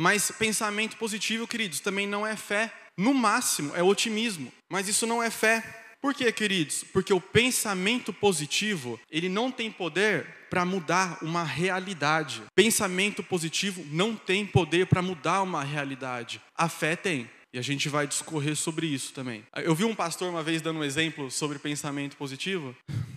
Mas pensamento positivo, queridos, também não é fé. No máximo, é otimismo. Mas isso não é fé. Por quê, queridos? Porque o pensamento positivo, ele não tem poder para mudar uma realidade. Pensamento positivo não tem poder para mudar uma realidade. A fé tem. E a gente vai discorrer sobre isso também. Eu vi um pastor uma vez dando um exemplo sobre pensamento positivo,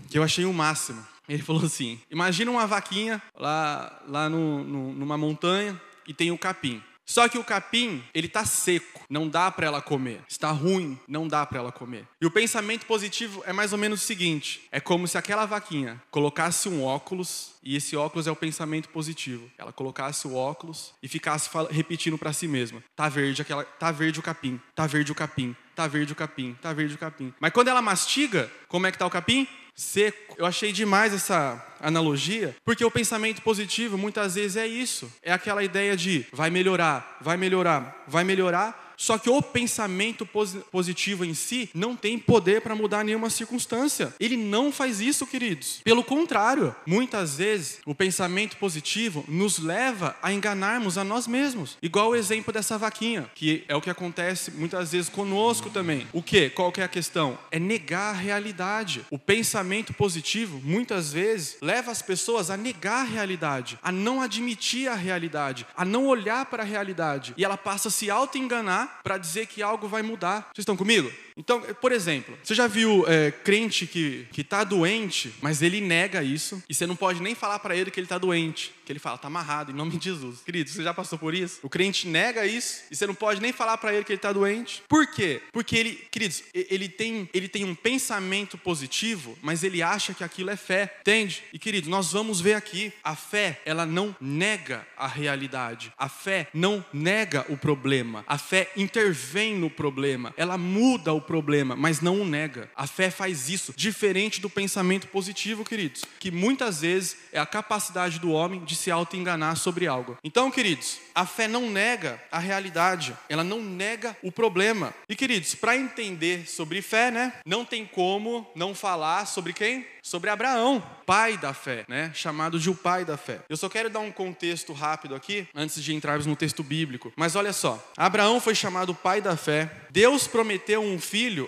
que eu achei o máximo. Ele falou assim: imagina uma vaquinha lá, lá no, no, numa montanha e tem o capim. Só que o capim, ele está seco, não dá para ela comer. Está ruim, não dá para ela comer. E o pensamento positivo é mais ou menos o seguinte: é como se aquela vaquinha colocasse um óculos, e esse óculos é o pensamento positivo. Ela colocasse o óculos e ficasse repetindo para si mesma: tá verde aquela, tá verde o capim, tá verde o capim, tá verde o capim, tá verde o capim. Mas quando ela mastiga, como é que tá o capim? Seco. Eu achei demais essa analogia, porque o pensamento positivo muitas vezes é isso. É aquela ideia de vai melhorar, vai melhorar, vai melhorar, só que o pensamento positivo em si não tem poder para mudar nenhuma circunstância. Ele não faz isso, queridos. Pelo contrário, muitas vezes o pensamento positivo nos leva a enganarmos a nós mesmos. Igual o exemplo dessa vaquinha, que é o que acontece muitas vezes conosco também. O que? Qual que é a questão? É negar a realidade. O pensamento positivo muitas vezes leva as pessoas a negar a realidade, a não admitir a realidade, a não olhar para a realidade. E ela passa a se auto-enganar para dizer que algo vai mudar. Vocês estão comigo? Então, por exemplo, você já viu é, crente que está doente, mas ele nega isso, e você não pode nem falar para ele que ele está doente, que ele fala, está amarrado, em nome de Jesus. Querido, você já passou por isso? O crente nega isso, e você não pode nem falar para ele que ele está doente. Por quê? Porque ele, queridos, ele tem, ele tem um pensamento positivo, mas ele acha que aquilo é fé, entende? E queridos, nós vamos ver aqui, a fé, ela não nega a realidade, a fé não nega o problema, a fé intervém no problema, ela muda o problema, mas não o nega. A fé faz isso, diferente do pensamento positivo, queridos, que muitas vezes é a capacidade do homem de se auto-enganar sobre algo. Então, queridos, a fé não nega a realidade, ela não nega o problema. E, queridos, para entender sobre fé, né, não tem como não falar sobre quem? Sobre Abraão, pai da fé, né, chamado de o pai da fé. Eu só quero dar um contexto rápido aqui, antes de entrarmos no texto bíblico. Mas olha só, Abraão foi chamado pai da fé. Deus prometeu um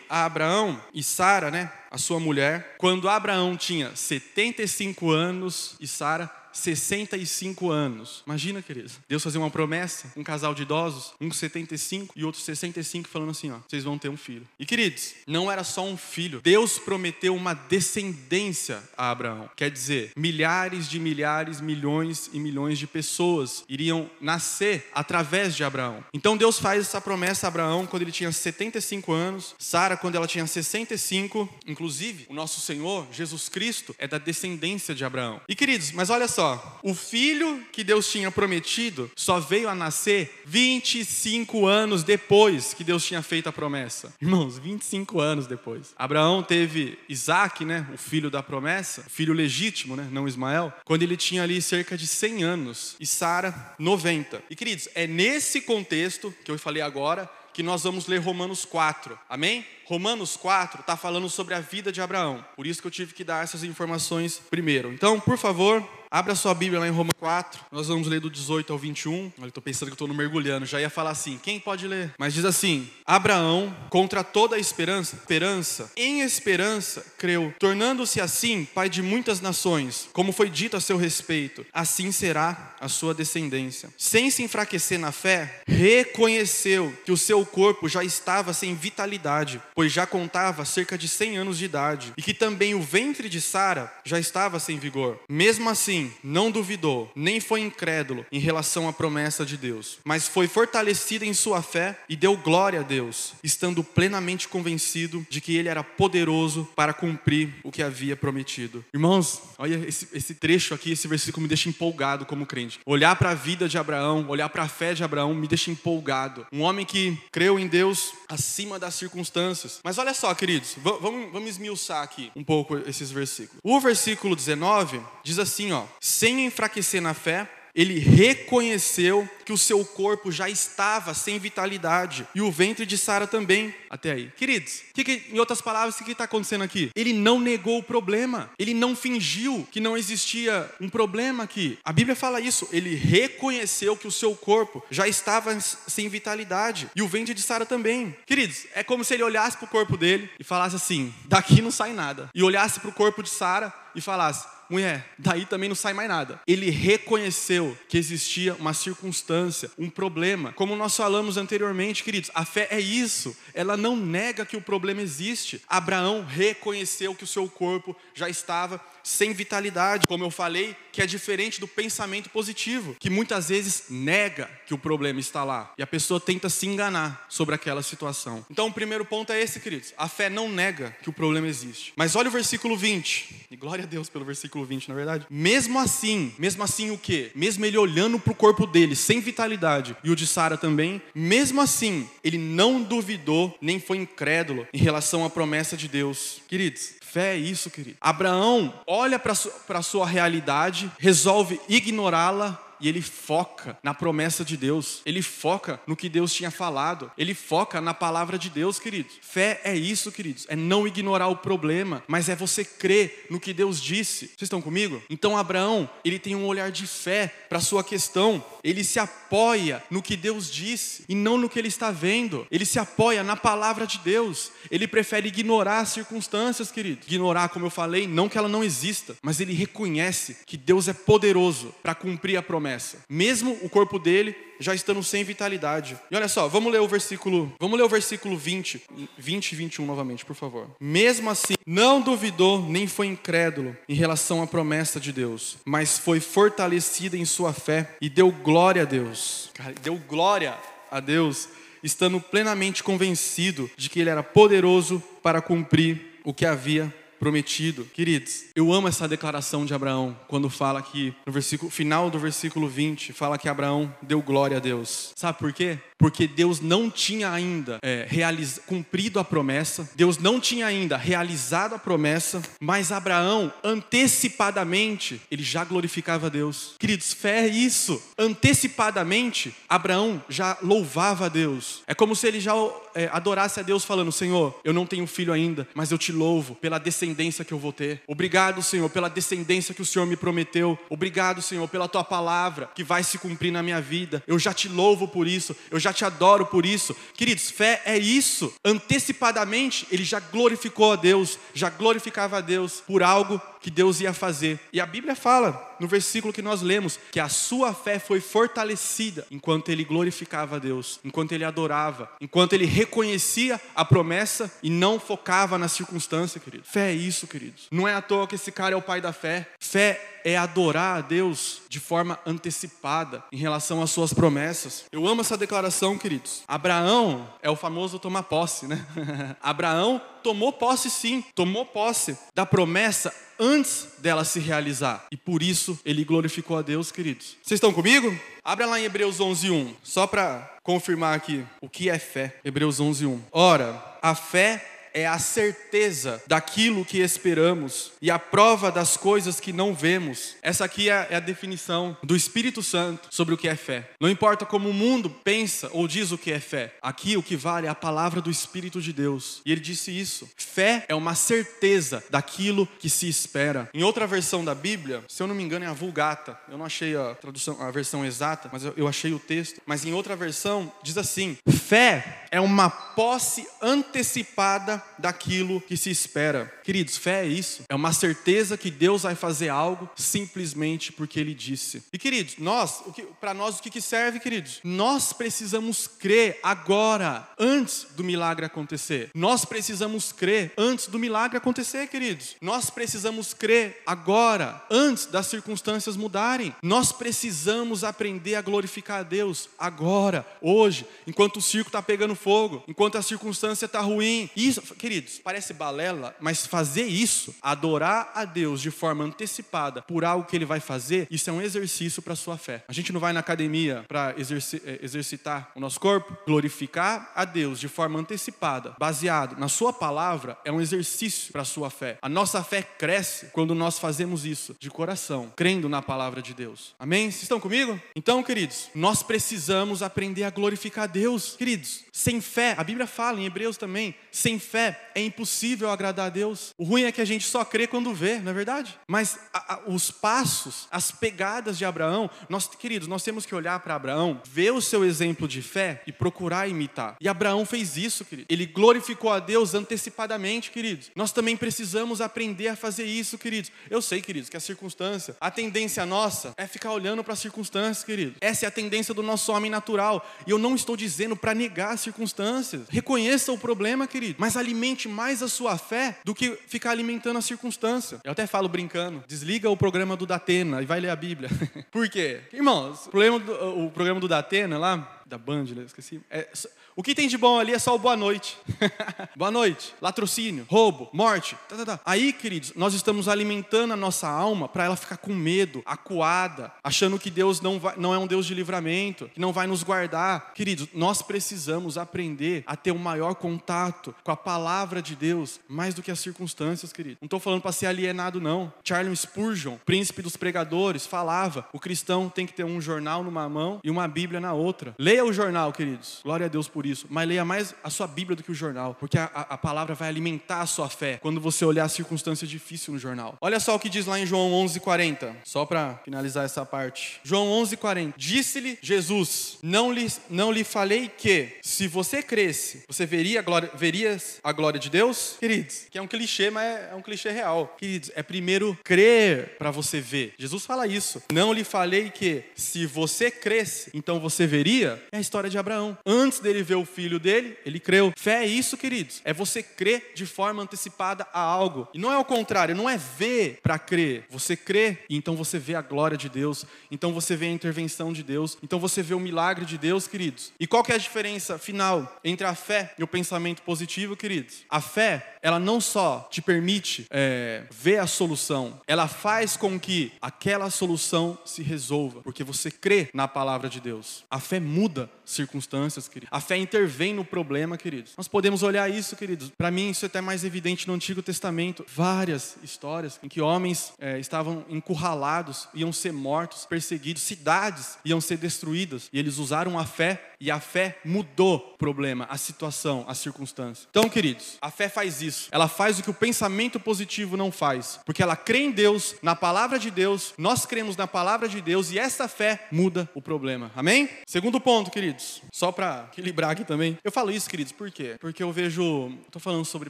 a Abraão e Sara, né, a sua mulher, quando Abraão tinha 75 anos e Sara 65 anos. Imagina, querido. Deus fazer uma promessa, um casal de idosos, um com 75 e outro 65, falando assim: ó, vocês vão ter um filho. E queridos, não era só um filho. Deus prometeu uma descendência a Abraão. Quer dizer, milhares de milhares, milhões e milhões de pessoas iriam nascer através de Abraão. Então Deus faz essa promessa a Abraão quando ele tinha 75 anos, Sara quando ela tinha 65. Inclusive, o nosso Senhor, Jesus Cristo, é da descendência de Abraão. E queridos, mas olha só só, o filho que Deus tinha prometido só veio a nascer 25 anos depois que Deus tinha feito a promessa. Irmãos, 25 anos depois. Abraão teve Isaac, né, o filho da promessa, filho legítimo, né, não Ismael, quando ele tinha ali cerca de 100 anos e Sara 90. E queridos, é nesse contexto que eu falei agora que nós vamos ler Romanos 4. Amém? Romanos 4 está falando sobre a vida de Abraão. Por isso que eu tive que dar essas informações primeiro. Então, por favor, abra sua Bíblia lá em Romanos 4. Nós vamos ler do 18 ao 21. Olha, estou pensando que estou no mergulhando. Já ia falar assim. Quem pode ler? Mas diz assim: Abraão, contra toda a esperança, esperança, em esperança, creu, tornando-se assim pai de muitas nações, como foi dito a seu respeito. Assim será a sua descendência. Sem se enfraquecer na fé, reconheceu que o seu corpo já estava sem vitalidade pois já contava cerca de 100 anos de idade, e que também o ventre de Sara já estava sem vigor. Mesmo assim, não duvidou, nem foi incrédulo em relação à promessa de Deus, mas foi fortalecido em sua fé e deu glória a Deus, estando plenamente convencido de que ele era poderoso para cumprir o que havia prometido. Irmãos, olha esse, esse trecho aqui, esse versículo me deixa empolgado como crente. Olhar para a vida de Abraão, olhar para a fé de Abraão me deixa empolgado. Um homem que creu em Deus acima das circunstâncias mas olha só, queridos, vamos, vamos esmiuçar aqui um pouco esses versículos. O versículo 19 diz assim, ó: sem enfraquecer na fé, ele reconheceu que o seu corpo já estava sem vitalidade e o ventre de Sara também. Até aí. Queridos, que que, em outras palavras, o que está acontecendo aqui? Ele não negou o problema, ele não fingiu que não existia um problema aqui. A Bíblia fala isso, ele reconheceu que o seu corpo já estava sem vitalidade e o ventre de Sara também. Queridos, é como se ele olhasse para o corpo dele e falasse assim: daqui não sai nada. E olhasse para o corpo de Sara e falasse: mulher, daí também não sai mais nada. Ele reconheceu que existia uma circunstância, um problema. Como nós falamos anteriormente, queridos, a fé é isso. Ela não nega que o problema existe. Abraão reconheceu que o seu corpo já estava sem vitalidade, como eu falei, que é diferente do pensamento positivo, que muitas vezes nega que o problema está lá e a pessoa tenta se enganar sobre aquela situação. Então, o primeiro ponto é esse, queridos: a fé não nega que o problema existe. Mas olha o versículo 20, e glória a Deus pelo versículo 20, na verdade. Mesmo assim, mesmo assim o que? Mesmo ele olhando para o corpo dele sem vitalidade e o de Sara também, mesmo assim, ele não duvidou nem foi incrédulo em relação à promessa de Deus. Queridos, Fé é isso, querido. Abraão olha para a sua realidade, resolve ignorá-la e ele foca na promessa de Deus, ele foca no que Deus tinha falado, ele foca na palavra de Deus, queridos. Fé é isso, queridos, é não ignorar o problema, mas é você crer no que Deus disse. Vocês estão comigo? Então Abraão, ele tem um olhar de fé para sua questão, ele se apoia no que Deus disse e não no que ele está vendo, ele se apoia na palavra de Deus, ele prefere ignorar as circunstâncias, queridos. Ignorar, como eu falei, não que ela não exista, mas ele reconhece que Deus é poderoso para cumprir a promessa promessa, mesmo o corpo dele já estando sem vitalidade. E olha só, vamos ler o versículo, vamos ler o versículo 20, 20 e 21 novamente, por favor. Mesmo assim, não duvidou nem foi incrédulo em relação à promessa de Deus, mas foi fortalecido em sua fé e deu glória a Deus. Cara, deu glória a Deus, estando plenamente convencido de que ele era poderoso para cumprir o que havia prometido. Queridos, eu amo essa declaração de Abraão, quando fala que no versículo final do versículo 20, fala que Abraão deu glória a Deus. Sabe por quê? Porque Deus não tinha ainda é, realiz... cumprido a promessa, Deus não tinha ainda realizado a promessa, mas Abraão, antecipadamente, ele já glorificava a Deus. Queridos, fé é isso. Antecipadamente, Abraão já louvava a Deus. É como se ele já é, adorasse a Deus, falando: Senhor, eu não tenho filho ainda, mas eu te louvo pela descendência que eu vou ter. Obrigado, Senhor, pela descendência que o Senhor me prometeu. Obrigado, Senhor, pela tua palavra que vai se cumprir na minha vida. Eu já te louvo por isso. Eu já te adoro por isso. Queridos, fé é isso. Antecipadamente, ele já glorificou a Deus, já glorificava a Deus por algo que Deus ia fazer. E a Bíblia fala, no versículo que nós lemos, que a sua fé foi fortalecida enquanto ele glorificava a Deus, enquanto ele adorava, enquanto ele reconhecia a promessa e não focava na circunstância, querido. Fé é isso, queridos. Não é à toa que esse cara é o pai da fé. Fé é adorar a Deus de forma antecipada em relação às suas promessas. Eu amo essa declaração, queridos. Abraão é o famoso tomar posse, né? Abraão tomou posse sim, tomou posse da promessa antes dela se realizar. E por isso ele glorificou a Deus, queridos. Vocês estão comigo? Abra lá em Hebreus 11:1, só para confirmar aqui o que é fé. Hebreus 11:1. Ora, a fé é a certeza daquilo que esperamos e a prova das coisas que não vemos. Essa aqui é, é a definição do Espírito Santo sobre o que é fé. Não importa como o mundo pensa ou diz o que é fé, aqui o que vale é a palavra do Espírito de Deus. E ele disse isso: fé é uma certeza daquilo que se espera. Em outra versão da Bíblia, se eu não me engano, é a Vulgata. Eu não achei a tradução, a versão exata, mas eu, eu achei o texto. Mas em outra versão diz assim: fé é uma posse antecipada daquilo que se espera. Queridos, fé é isso. É uma certeza que Deus vai fazer algo simplesmente porque Ele disse. E queridos, nós, para nós o que, serve, queridos? Nós precisamos crer agora, antes do milagre acontecer. Nós precisamos crer antes do milagre acontecer, queridos. Nós precisamos crer agora, antes das circunstâncias mudarem. Nós precisamos aprender a glorificar a Deus agora, hoje, enquanto o circo está pegando fogo, enquanto a circunstância está ruim. Isso, queridos, parece balela, mas fazer isso, adorar a Deus de forma antecipada por algo que ele vai fazer, isso é um exercício para a sua fé. A gente não vai na academia para exerci eh, exercitar o nosso corpo, glorificar a Deus de forma antecipada, baseado na sua palavra, é um exercício para a sua fé. A nossa fé cresce quando nós fazemos isso de coração, crendo na palavra de Deus. Amém? Vocês estão comigo? Então, queridos, nós precisamos aprender a glorificar a Deus. Queridos, sem fé, a Bíblia fala em Hebreus também, sem fé é impossível agradar a Deus. O ruim é que a gente só crê quando vê, não é verdade? Mas a, a, os passos, as pegadas de Abraão, nós, queridos, nós temos que olhar para Abraão, ver o seu exemplo de fé e procurar imitar. E Abraão fez isso, querido. Ele glorificou a Deus antecipadamente, queridos. Nós também precisamos aprender a fazer isso, queridos. Eu sei, queridos, que a circunstância, a tendência nossa é ficar olhando para as circunstâncias, querido. Essa é a tendência do nosso homem natural. E eu não estou dizendo para negar as circunstâncias. Reconheça o problema, querido, mas alimente mais a sua fé do que ficar alimentando a circunstância. Eu até falo brincando, desliga o programa do Datena e vai ler a Bíblia. Por quê? Irmãos, o, do, o programa do Datena lá, da Band, esqueci. É, o que tem de bom ali é só o boa noite. boa noite, latrocínio, roubo, morte. Tá, tá, tá. Aí, queridos, nós estamos alimentando a nossa alma para ela ficar com medo, acuada, achando que Deus não, vai, não é um Deus de livramento, que não vai nos guardar. Queridos, nós precisamos aprender a ter um maior contato com a palavra de Deus, mais do que as circunstâncias, querido. Não estou falando para ser alienado, não. Charles Spurgeon, príncipe dos pregadores, falava: o cristão tem que ter um jornal numa mão e uma Bíblia na outra. Leia o jornal, queridos. Glória a Deus por por isso, mas leia mais a sua Bíblia do que o jornal, porque a, a, palavra vai alimentar a sua fé quando você olhar a circunstância difícil no jornal. Olha só o que diz lá em João 11:40, só para finalizar essa parte. João 11:40. Disse-lhe Jesus: Não lhe não lhe falei que se você cresce, você veria a glória, verias a glória de Deus? Queridos, que é um clichê, mas é, é um clichê real. Queridos, é primeiro crer para você ver. Jesus fala isso. Não lhe falei que se você cresce, então você veria? É a história de Abraão. Antes dele ver o filho dele, ele creu. Fé é isso, queridos. É você crer de forma antecipada a algo. E não é o contrário, não é ver para crer. Você crê e então você vê a glória de Deus. Então você vê a intervenção de Deus. Então você vê o milagre de Deus, queridos. E qual que é a diferença final entre a fé e o pensamento positivo, queridos? A fé, ela não só te permite é, ver a solução, ela faz com que aquela solução se resolva, porque você crê na palavra de Deus. A fé muda circunstâncias, queridos. A fé intervém no problema, queridos. Nós podemos olhar isso, queridos. Para mim, isso é até mais evidente no Antigo Testamento. Várias histórias em que homens é, estavam encurralados, iam ser mortos, perseguidos, cidades iam ser destruídas. E eles usaram a fé e a fé mudou o problema, a situação, a circunstância. Então, queridos, a fé faz isso. Ela faz o que o pensamento positivo não faz. Porque ela crê em Deus, na palavra de Deus, nós cremos na palavra de Deus e essa fé muda o problema. Amém? Segundo ponto, queridos, só para equilibrar aqui também. Eu falo isso, queridos, por quê? Porque eu vejo, estou falando sobre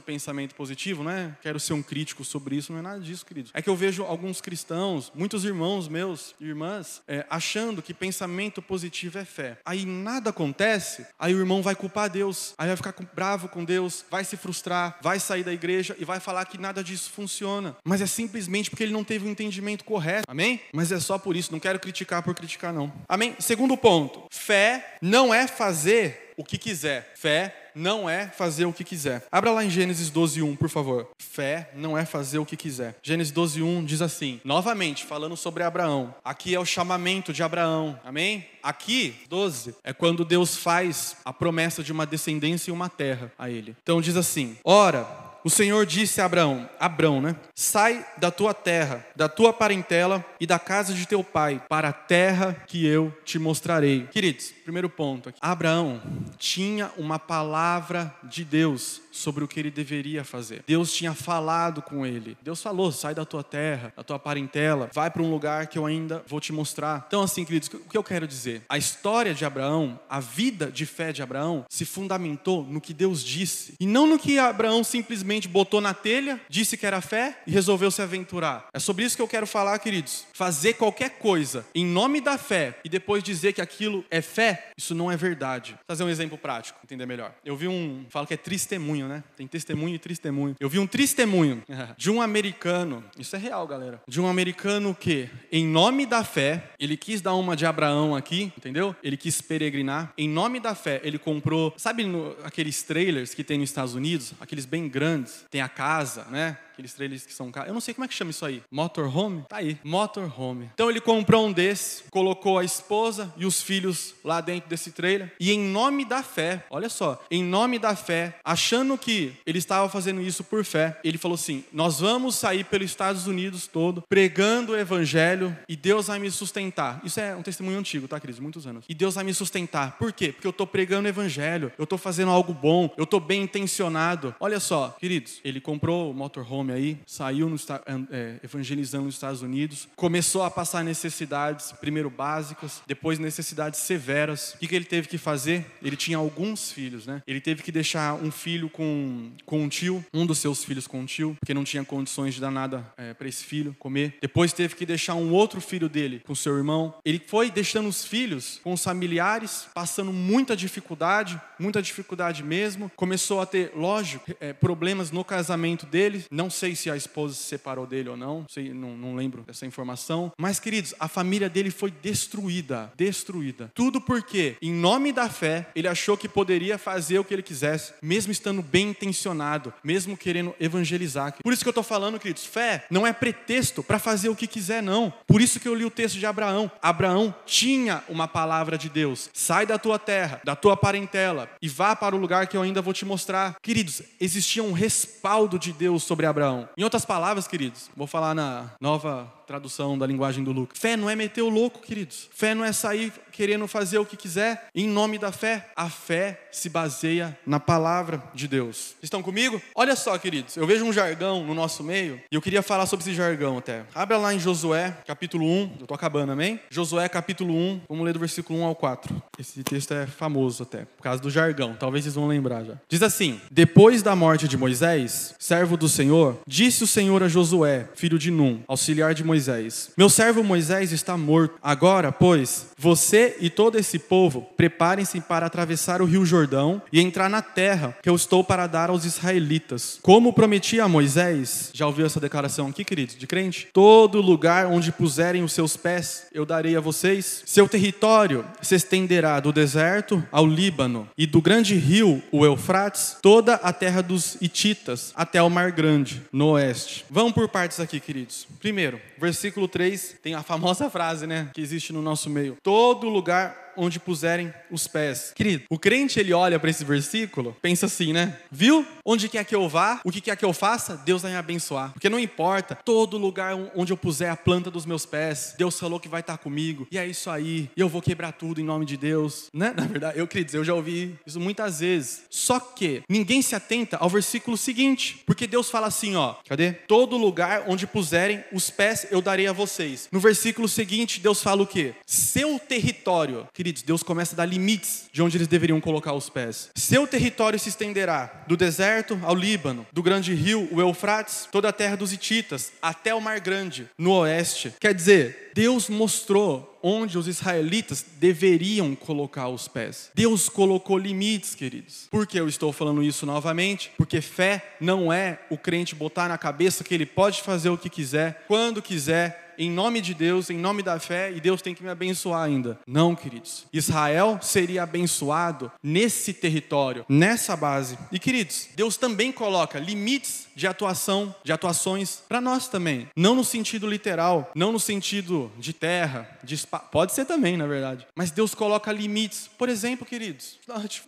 pensamento positivo, né? Quero ser um crítico sobre isso, não é nada disso, queridos. É que eu vejo alguns cristãos, muitos irmãos meus, irmãs, é, achando que pensamento positivo é fé. Aí nada acontece, aí o irmão vai culpar Deus, aí vai ficar bravo com Deus, vai se frustrar, vai sair da igreja e vai falar que nada disso funciona. Mas é simplesmente porque ele não teve o um entendimento correto. Amém? Mas é só por isso, não quero criticar por criticar, não. Amém? Segundo ponto: fé não é fazer o que quiser. Fé não é fazer o que quiser. Abra lá em Gênesis 12:1, por favor. Fé não é fazer o que quiser. Gênesis 12:1 diz assim, novamente falando sobre Abraão. Aqui é o chamamento de Abraão. Amém? Aqui, 12, é quando Deus faz a promessa de uma descendência e uma terra a ele. Então diz assim: Ora, o Senhor disse a Abraão, Abrão, né? Sai da tua terra, da tua parentela e da casa de teu pai, para a terra que eu te mostrarei. Queridos, primeiro ponto aqui. Abraão tinha uma palavra de Deus sobre o que ele deveria fazer. Deus tinha falado com ele. Deus falou: sai da tua terra, da tua parentela, vai para um lugar que eu ainda vou te mostrar. Então, assim, queridos, o que eu quero dizer? A história de Abraão, a vida de fé de Abraão, se fundamentou no que Deus disse e não no que Abraão simplesmente botou na telha, disse que era fé e resolveu se aventurar. É sobre isso que eu quero falar, queridos. Fazer qualquer coisa em nome da fé e depois dizer que aquilo é fé, isso não é verdade. Vou fazer um exemplo prático, entender melhor. Eu vi um, falo que é testemunho né? Tem testemunho e testemunho. Eu vi um testemunho de um americano, isso é real, galera, de um americano que em nome da fé, ele quis dar uma de Abraão aqui, entendeu? Ele quis peregrinar. Em nome da fé, ele comprou, sabe no, aqueles trailers que tem nos Estados Unidos, aqueles bem grandes, tem a casa, né? Aqueles trailers que são caros. Eu não sei como é que chama isso aí. Motorhome? Tá aí, motorhome. Então ele comprou um desses, colocou a esposa e os filhos lá dentro desse trailer. E em nome da fé, olha só, em nome da fé, achando que ele estava fazendo isso por fé, ele falou assim: Nós vamos sair pelos Estados Unidos todo, pregando o evangelho e Deus vai me sustentar. Isso é um testemunho antigo, tá, Cris? Muitos anos. E Deus vai me sustentar. Por quê? Porque eu estou pregando o evangelho, eu estou fazendo algo bom, eu estou bem intencionado. Olha só, queridos, ele comprou o motorhome nome aí, saiu no, é, evangelizando nos Estados Unidos, começou a passar necessidades, primeiro básicas, depois necessidades severas. O que, que ele teve que fazer? Ele tinha alguns filhos, né? Ele teve que deixar um filho com, com um tio, um dos seus filhos com um tio, porque não tinha condições de dar nada é, para esse filho comer. Depois teve que deixar um outro filho dele com seu irmão. Ele foi deixando os filhos com os familiares, passando muita dificuldade, muita dificuldade mesmo. Começou a ter, lógico, é, problemas no casamento dele, não sei se a esposa se separou dele ou não, sei, não, não lembro dessa informação. Mas, queridos, a família dele foi destruída. Destruída. Tudo porque, em nome da fé, ele achou que poderia fazer o que ele quisesse, mesmo estando bem intencionado, mesmo querendo evangelizar. Por isso que eu estou falando, queridos, fé não é pretexto para fazer o que quiser, não. Por isso que eu li o texto de Abraão. Abraão tinha uma palavra de Deus: sai da tua terra, da tua parentela e vá para o lugar que eu ainda vou te mostrar. Queridos, existia um respaldo de Deus sobre Abraão. Abraão. Em outras palavras, queridos, vou falar na nova tradução da linguagem do Lucas. Fé não é meter o louco, queridos. Fé não é sair querendo fazer o que quiser em nome da fé. A fé se baseia na palavra de Deus. Estão comigo? Olha só, queridos, eu vejo um jargão no nosso meio e eu queria falar sobre esse jargão até. Abra lá em Josué, capítulo 1. Eu tô acabando, amém? Josué, capítulo 1. Vamos ler do versículo 1 ao 4. Esse texto é famoso até, por causa do jargão. Talvez vocês vão lembrar já. Diz assim: Depois da morte de Moisés, servo do Senhor, disse o Senhor a Josué, filho de Num, auxiliar de Moisés Moisés: Meu servo Moisés está morto. Agora, pois, você e todo esse povo preparem-se para atravessar o rio Jordão e entrar na terra que eu estou para dar aos israelitas. Como prometi a Moisés, já ouviu essa declaração aqui, queridos, de crente? Todo lugar onde puserem os seus pés, eu darei a vocês. Seu território se estenderá do deserto ao Líbano e do grande rio, o Eufrates, toda a terra dos Hititas até o Mar Grande, no oeste. Vamos por partes aqui, queridos. Primeiro, 3, tem a famosa frase, né, que existe no nosso meio. Todo lugar onde puserem os pés. Querido, o crente ele olha para esse versículo, pensa assim, né? Viu? Onde quer que eu vá, o que quer que eu faça, Deus vai me abençoar. Porque não importa, todo lugar onde eu puser a planta dos meus pés, Deus falou que vai estar comigo. E é isso aí. E eu vou quebrar tudo em nome de Deus, né? Na verdade, eu queria dizer, eu já ouvi isso muitas vezes. Só que ninguém se atenta ao versículo seguinte, porque Deus fala assim, ó, cadê? Todo lugar onde puserem os pés, eu darei a vocês. No versículo seguinte, Deus fala o quê? Seu território. Queridos, Deus começa a dar limites de onde eles deveriam colocar os pés. Seu território se estenderá do deserto ao Líbano, do grande rio, o Eufrates, toda a terra dos Hititas, até o Mar Grande, no oeste. Quer dizer, Deus mostrou onde os israelitas deveriam colocar os pés. Deus colocou limites, queridos. Por que eu estou falando isso novamente? Porque fé não é o crente botar na cabeça que ele pode fazer o que quiser, quando quiser, em nome de Deus, em nome da fé, e Deus tem que me abençoar ainda. Não, queridos. Israel seria abençoado nesse território, nessa base. E queridos, Deus também coloca limites de atuação, de atuações para nós também. Não no sentido literal, não no sentido de terra, de espaço. Pode ser também, na verdade. Mas Deus coloca limites. Por exemplo, queridos,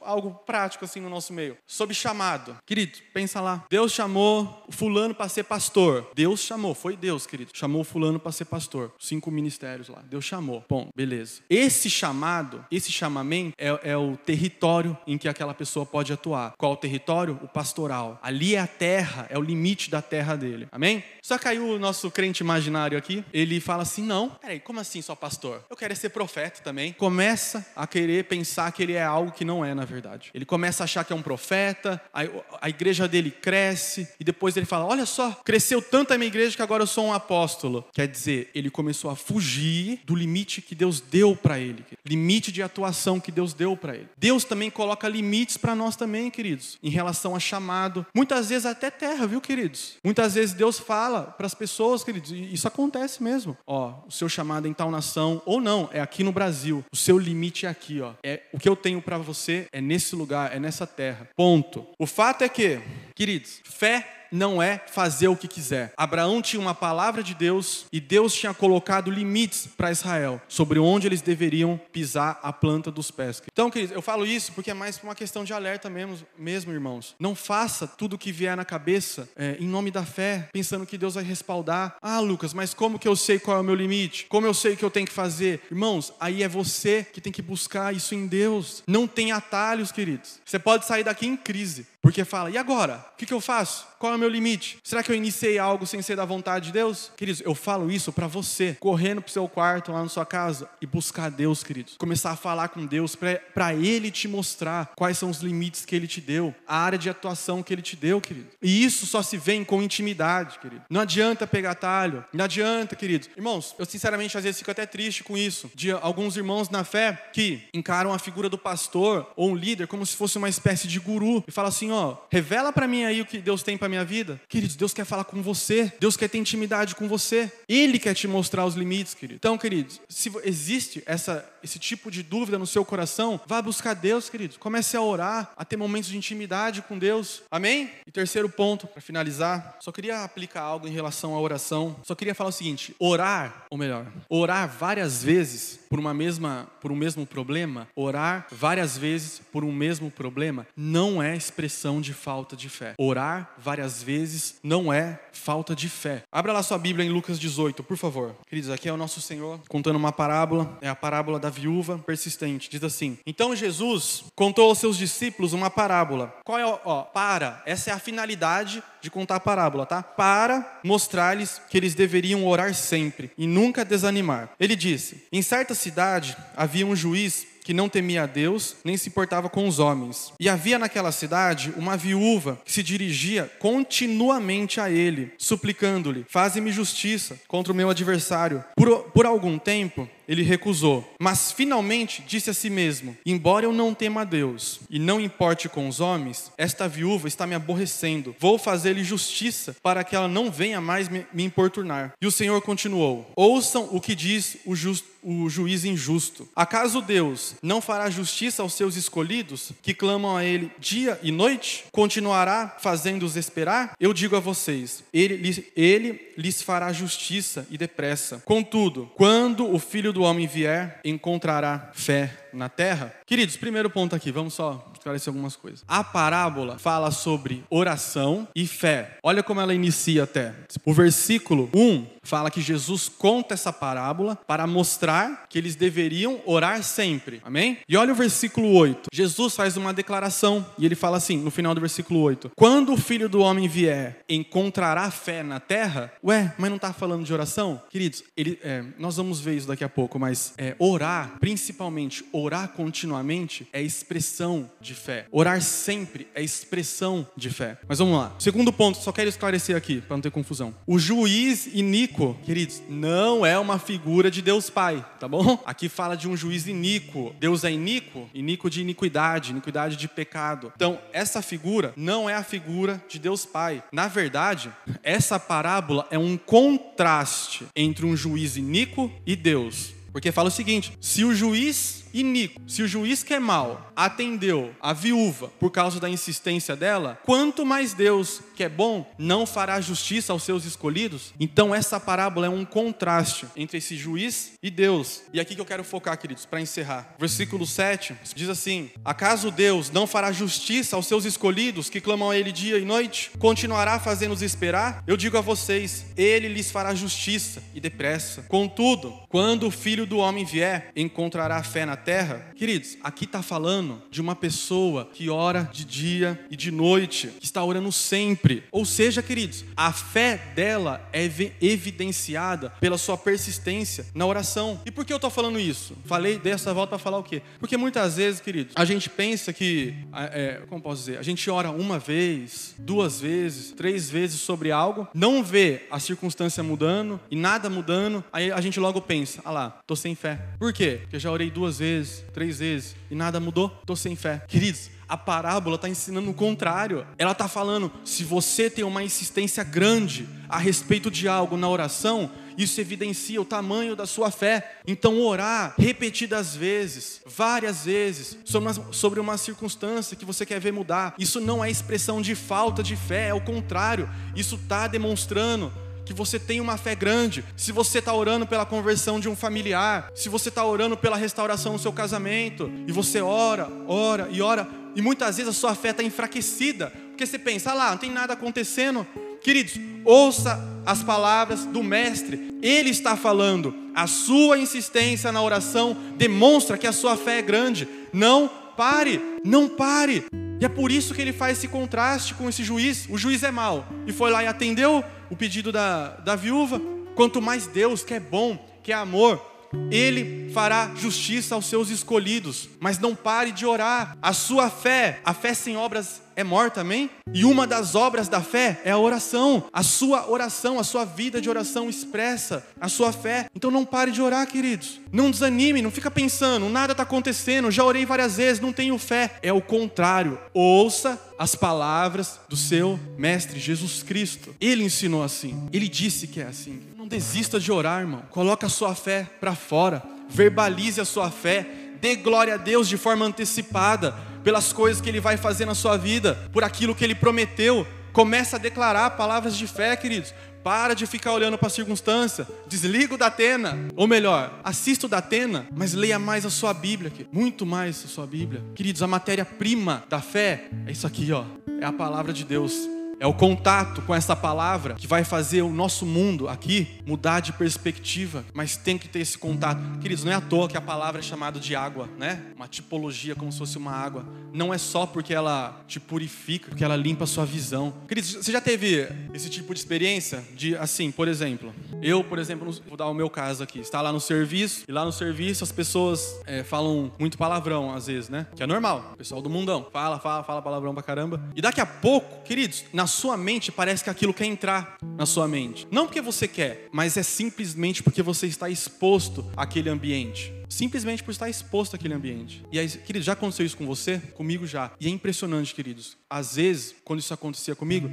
algo prático assim no nosso meio. Sob chamado. Querido, pensa lá. Deus chamou fulano para ser pastor. Deus chamou, foi Deus, querido. Chamou fulano para ser pastor. Cinco ministérios lá. Deus chamou. Bom, beleza. Esse chamado, esse chamamento é, é o território em que aquela pessoa pode atuar. Qual o território? O pastoral. Ali é a terra, é o limite da terra dele. Amém? Só aí o nosso crente imaginário aqui, ele fala assim: não, peraí, como assim só pastor? Eu quero ser profeta também. Começa a querer pensar que ele é algo que não é, na verdade. Ele começa a achar que é um profeta, a, a igreja dele cresce, e depois ele fala: olha só, cresceu tanto a minha igreja que agora eu sou um apóstolo. Quer dizer, dizer, ele começou a fugir do limite que Deus deu para ele, limite de atuação que Deus deu para ele. Deus também coloca limites para nós também, queridos, em relação a chamado, muitas vezes até terra, viu, queridos? Muitas vezes Deus fala para as pessoas, queridos, e isso acontece mesmo. Ó, o seu chamado em tal nação, ou não, é aqui no Brasil. O seu limite é aqui, ó. É, o que eu tenho para você é nesse lugar, é nessa terra. Ponto. O fato é que, queridos, fé não é fazer o que quiser. Abraão tinha uma palavra de Deus e Deus tinha colocado limites para Israel sobre onde eles deveriam pisar a planta dos pés. Então, queridos, eu falo isso porque é mais uma questão de alerta mesmo, mesmo irmãos. Não faça tudo o que vier na cabeça é, em nome da fé, pensando que Deus vai respaldar. Ah, Lucas, mas como que eu sei qual é o meu limite? Como eu sei o que eu tenho que fazer? Irmãos, aí é você que tem que buscar isso em Deus. Não tem atalhos, queridos. Você pode sair daqui em crise, porque fala, e agora? O que, que eu faço? Qual é o meu limite? Será que eu iniciei algo sem ser da vontade de Deus? Queridos, eu falo isso para você, correndo para o seu quarto, lá na sua casa, e buscar Deus, queridos. Começar a falar com Deus para Ele te mostrar quais são os limites que Ele te deu, a área de atuação que Ele te deu, querido. E isso só se vem com intimidade, querido. Não adianta pegar talho, não adianta, queridos. Irmãos, eu sinceramente às vezes fico até triste com isso, de alguns irmãos na fé que encaram a figura do pastor ou um líder como se fosse uma espécie de guru e fala assim, ó, revela para mim aí o que Deus tem para minha vida. Queridos, Deus quer falar com você. Deus quer ter intimidade com você. Ele quer te mostrar os limites, querido. Então, queridos, se existe essa, esse tipo de dúvida no seu coração, vá buscar Deus, queridos. Comece a orar, a ter momentos de intimidade com Deus. Amém? E terceiro ponto, para finalizar, só queria aplicar algo em relação à oração. Só queria falar o seguinte: orar, ou melhor, orar várias vezes por uma mesma, por um mesmo problema, orar várias vezes por um mesmo problema, não é expressão de falta de fé. Orar várias vezes não é falta de fé. Abra lá sua Bíblia em Lucas 18, por favor. Queridos, aqui é o nosso Senhor contando uma parábola, é a parábola da viúva persistente. Diz assim: Então Jesus contou aos seus discípulos uma parábola. Qual é, ó, para, essa é a finalidade de contar a parábola, tá? Para mostrar-lhes que eles deveriam orar sempre e nunca desanimar. Ele disse: Em certa cidade havia um juiz que não temia a Deus, nem se importava com os homens. E havia naquela cidade uma viúva que se dirigia continuamente a ele, suplicando-lhe: Faze-me justiça contra o meu adversário. Por, por algum tempo, ele recusou. Mas finalmente disse a si mesmo: Embora eu não tema a Deus e não importe com os homens, esta viúva está me aborrecendo. Vou fazer-lhe justiça para que ela não venha mais me, me importunar. E o Senhor continuou: Ouçam o que diz o, o juiz injusto. Acaso Deus não fará justiça aos seus escolhidos que clamam a Ele dia e noite? Continuará fazendo-os esperar? Eu digo a vocês: Ele, ele lhes fará justiça e depressa. Contudo, quando o filho do homem vier, encontrará fé na terra? Queridos, primeiro ponto aqui, vamos só esclarecer algumas coisas. A parábola fala sobre oração e fé. Olha como ela inicia até. O versículo 1 fala que Jesus conta essa parábola para mostrar que eles deveriam orar sempre. Amém? E olha o versículo 8. Jesus faz uma declaração e ele fala assim, no final do versículo 8: Quando o filho do homem vier, encontrará fé na terra? Ué, mas não está falando de oração? Queridos, ele, é, nós vamos ver isso daqui a pouco, mas é, orar, principalmente orar continuamente, é expressão de fé. Orar sempre é expressão de fé. Mas vamos lá. Segundo ponto, só quero esclarecer aqui, para não ter confusão. O juiz iníquo, queridos, não é uma figura de Deus Pai, tá bom? Aqui fala de um juiz iníquo. Deus é iníquo? Iníquo de iniquidade, iniquidade de pecado. Então, essa figura não é a figura de Deus Pai. Na verdade, essa parábola é um contraste entre um juiz iníquo e Deus. Porque fala o seguinte: se o juiz iníquo, se o juiz que é mau atendeu a viúva por causa da insistência dela, quanto mais Deus, que é bom, não fará justiça aos seus escolhidos? Então essa parábola é um contraste entre esse juiz e Deus. E aqui que eu quero focar, queridos, para encerrar. Versículo 7 diz assim: Acaso Deus não fará justiça aos seus escolhidos que clamam a ele dia e noite? Continuará fazendo-os esperar? Eu digo a vocês, ele lhes fará justiça e depressa. Contudo, quando o filho do homem vier, encontrará fé na terra? Queridos, aqui está falando de uma pessoa que ora de dia e de noite, que está orando sempre. Ou seja, queridos, a fé dela é evidenciada pela sua persistência na oração. E por que eu estou falando isso? Falei dessa volta para falar o quê? Porque muitas vezes, queridos, a gente pensa que, é, como posso dizer, a gente ora uma vez, duas vezes, três vezes sobre algo, não vê a circunstância mudando e nada mudando, aí a gente logo pensa, ah lá, tô sem fé. Por quê? Porque já orei duas vezes, três vezes e nada mudou, estou sem fé. Queridos, a parábola está ensinando o contrário. Ela está falando: se você tem uma insistência grande a respeito de algo na oração, isso evidencia o tamanho da sua fé. Então, orar repetidas vezes, várias vezes, sobre uma, sobre uma circunstância que você quer ver mudar, isso não é expressão de falta de fé, é o contrário, isso está demonstrando que você tem uma fé grande, se você está orando pela conversão de um familiar, se você está orando pela restauração do seu casamento, e você ora, ora e ora, e muitas vezes a sua fé está enfraquecida, porque você pensa, ah lá, não tem nada acontecendo. Queridos, ouça as palavras do Mestre, ele está falando, a sua insistência na oração demonstra que a sua fé é grande. Não pare, não pare. E é por isso que ele faz esse contraste com esse juiz. O juiz é mau e foi lá e atendeu o pedido da, da viúva. Quanto mais Deus, que é bom, que é amor, ele fará justiça aos seus escolhidos. Mas não pare de orar. A sua fé, a fé sem obras é morta, amém? E uma das obras da fé é a oração. A sua oração, a sua vida de oração expressa a sua fé. Então não pare de orar, queridos. Não desanime, não fica pensando, nada está acontecendo, já orei várias vezes, não tenho fé. É o contrário. Ouça as palavras do seu mestre Jesus Cristo. Ele ensinou assim. Ele disse que é assim. Não desista de orar, irmão. Coloque a sua fé para fora. Verbalize a sua fé. Dê glória a Deus de forma antecipada pelas coisas que Ele vai fazer na sua vida, por aquilo que Ele prometeu. Começa a declarar palavras de fé, queridos. Para de ficar olhando para a circunstância. Desliga o da Atena. Ou melhor, assista o da Atena, mas leia mais a sua Bíblia. Muito mais a sua Bíblia. Queridos, a matéria-prima da fé é isso aqui, ó. É a palavra de Deus. É o contato com essa palavra que vai fazer o nosso mundo aqui mudar de perspectiva, mas tem que ter esse contato. Queridos, não é à toa que a palavra é chamada de água, né? Uma tipologia como se fosse uma água. Não é só porque ela te purifica, porque ela limpa a sua visão. Queridos, você já teve esse tipo de experiência de assim, por exemplo, eu, por exemplo, vou dar o meu caso aqui, está lá no serviço e lá no serviço as pessoas é, falam muito palavrão às vezes, né? Que é normal. O pessoal do mundão fala, fala, fala palavrão pra caramba. E daqui a pouco, queridos, na sua mente parece que aquilo quer entrar na sua mente. Não porque você quer, mas é simplesmente porque você está exposto àquele ambiente. Simplesmente por estar exposto àquele ambiente. E aí, queridos, já aconteceu isso com você? Comigo já. E é impressionante, queridos. Às vezes, quando isso acontecia comigo,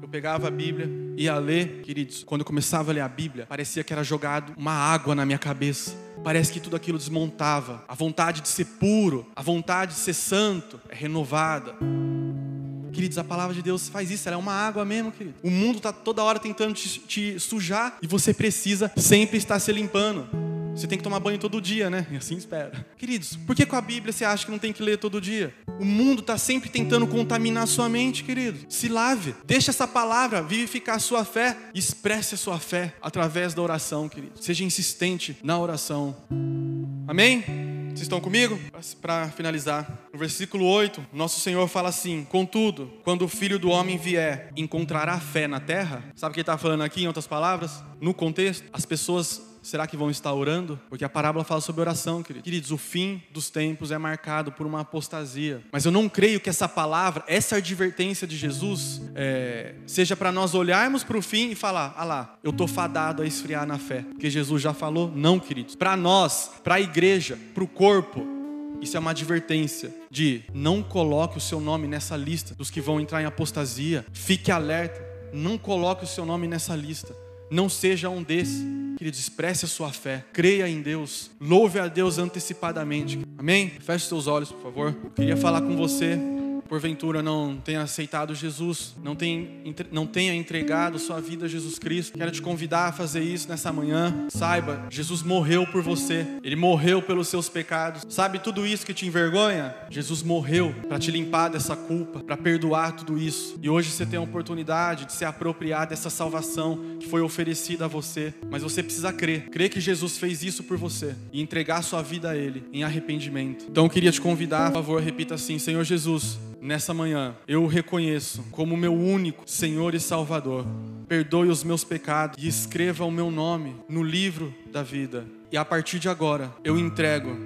eu pegava a Bíblia, ia ler, queridos. Quando eu começava a ler a Bíblia, parecia que era jogado uma água na minha cabeça. Parece que tudo aquilo desmontava. A vontade de ser puro, a vontade de ser santo é renovada. Queridos, a palavra de Deus faz isso, ela é uma água mesmo, querido. O mundo está toda hora tentando te, te, sujar e você precisa sempre estar se limpando. Você tem que tomar banho todo dia, né? E assim espera. Queridos, por que com a Bíblia você acha que não tem que ler todo dia? O mundo está sempre tentando contaminar a sua mente, querido. Se lave. Deixa essa palavra vivificar a sua fé. Expresse a sua fé através da oração, querido. Seja insistente na oração. Amém? Vocês estão comigo? Para finalizar, no versículo 8, nosso Senhor fala assim: Contudo, quando o filho do homem vier, encontrará fé na terra? Sabe o que ele está falando aqui, em outras palavras? No contexto, as pessoas Será que vão estar orando? Porque a parábola fala sobre oração, queridos. Queridos, o fim dos tempos é marcado por uma apostasia. Mas eu não creio que essa palavra, essa advertência de Jesus, é, seja para nós olharmos para o fim e falar: ah lá, eu estou fadado a esfriar na fé. Porque Jesus já falou, não, queridos. Para nós, para a igreja, para o corpo, isso é uma advertência de não coloque o seu nome nessa lista dos que vão entrar em apostasia. Fique alerta, não coloque o seu nome nessa lista. Não seja um desses. Queridos, expresse a sua fé. Creia em Deus. Louve a Deus antecipadamente. Amém? Feche seus olhos, por favor. Eu queria falar com você porventura não tenha aceitado Jesus, não tenha, não tenha entregado sua vida a Jesus Cristo, quero te convidar a fazer isso nessa manhã. Saiba, Jesus morreu por você, ele morreu pelos seus pecados. Sabe tudo isso que te envergonha? Jesus morreu para te limpar dessa culpa, para perdoar tudo isso. E hoje você tem a oportunidade de se apropriar dessa salvação que foi oferecida a você, mas você precisa crer, crer que Jesus fez isso por você e entregar sua vida a Ele em arrependimento. Então eu queria te convidar, por favor, repita assim: Senhor Jesus nessa manhã, eu o reconheço como meu único Senhor e Salvador. Perdoe os meus pecados e escreva o meu nome no livro da vida. E a partir de agora, eu entrego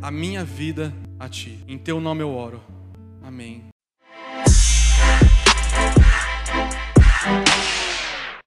a minha vida a Ti. Em Teu nome eu oro. Amém.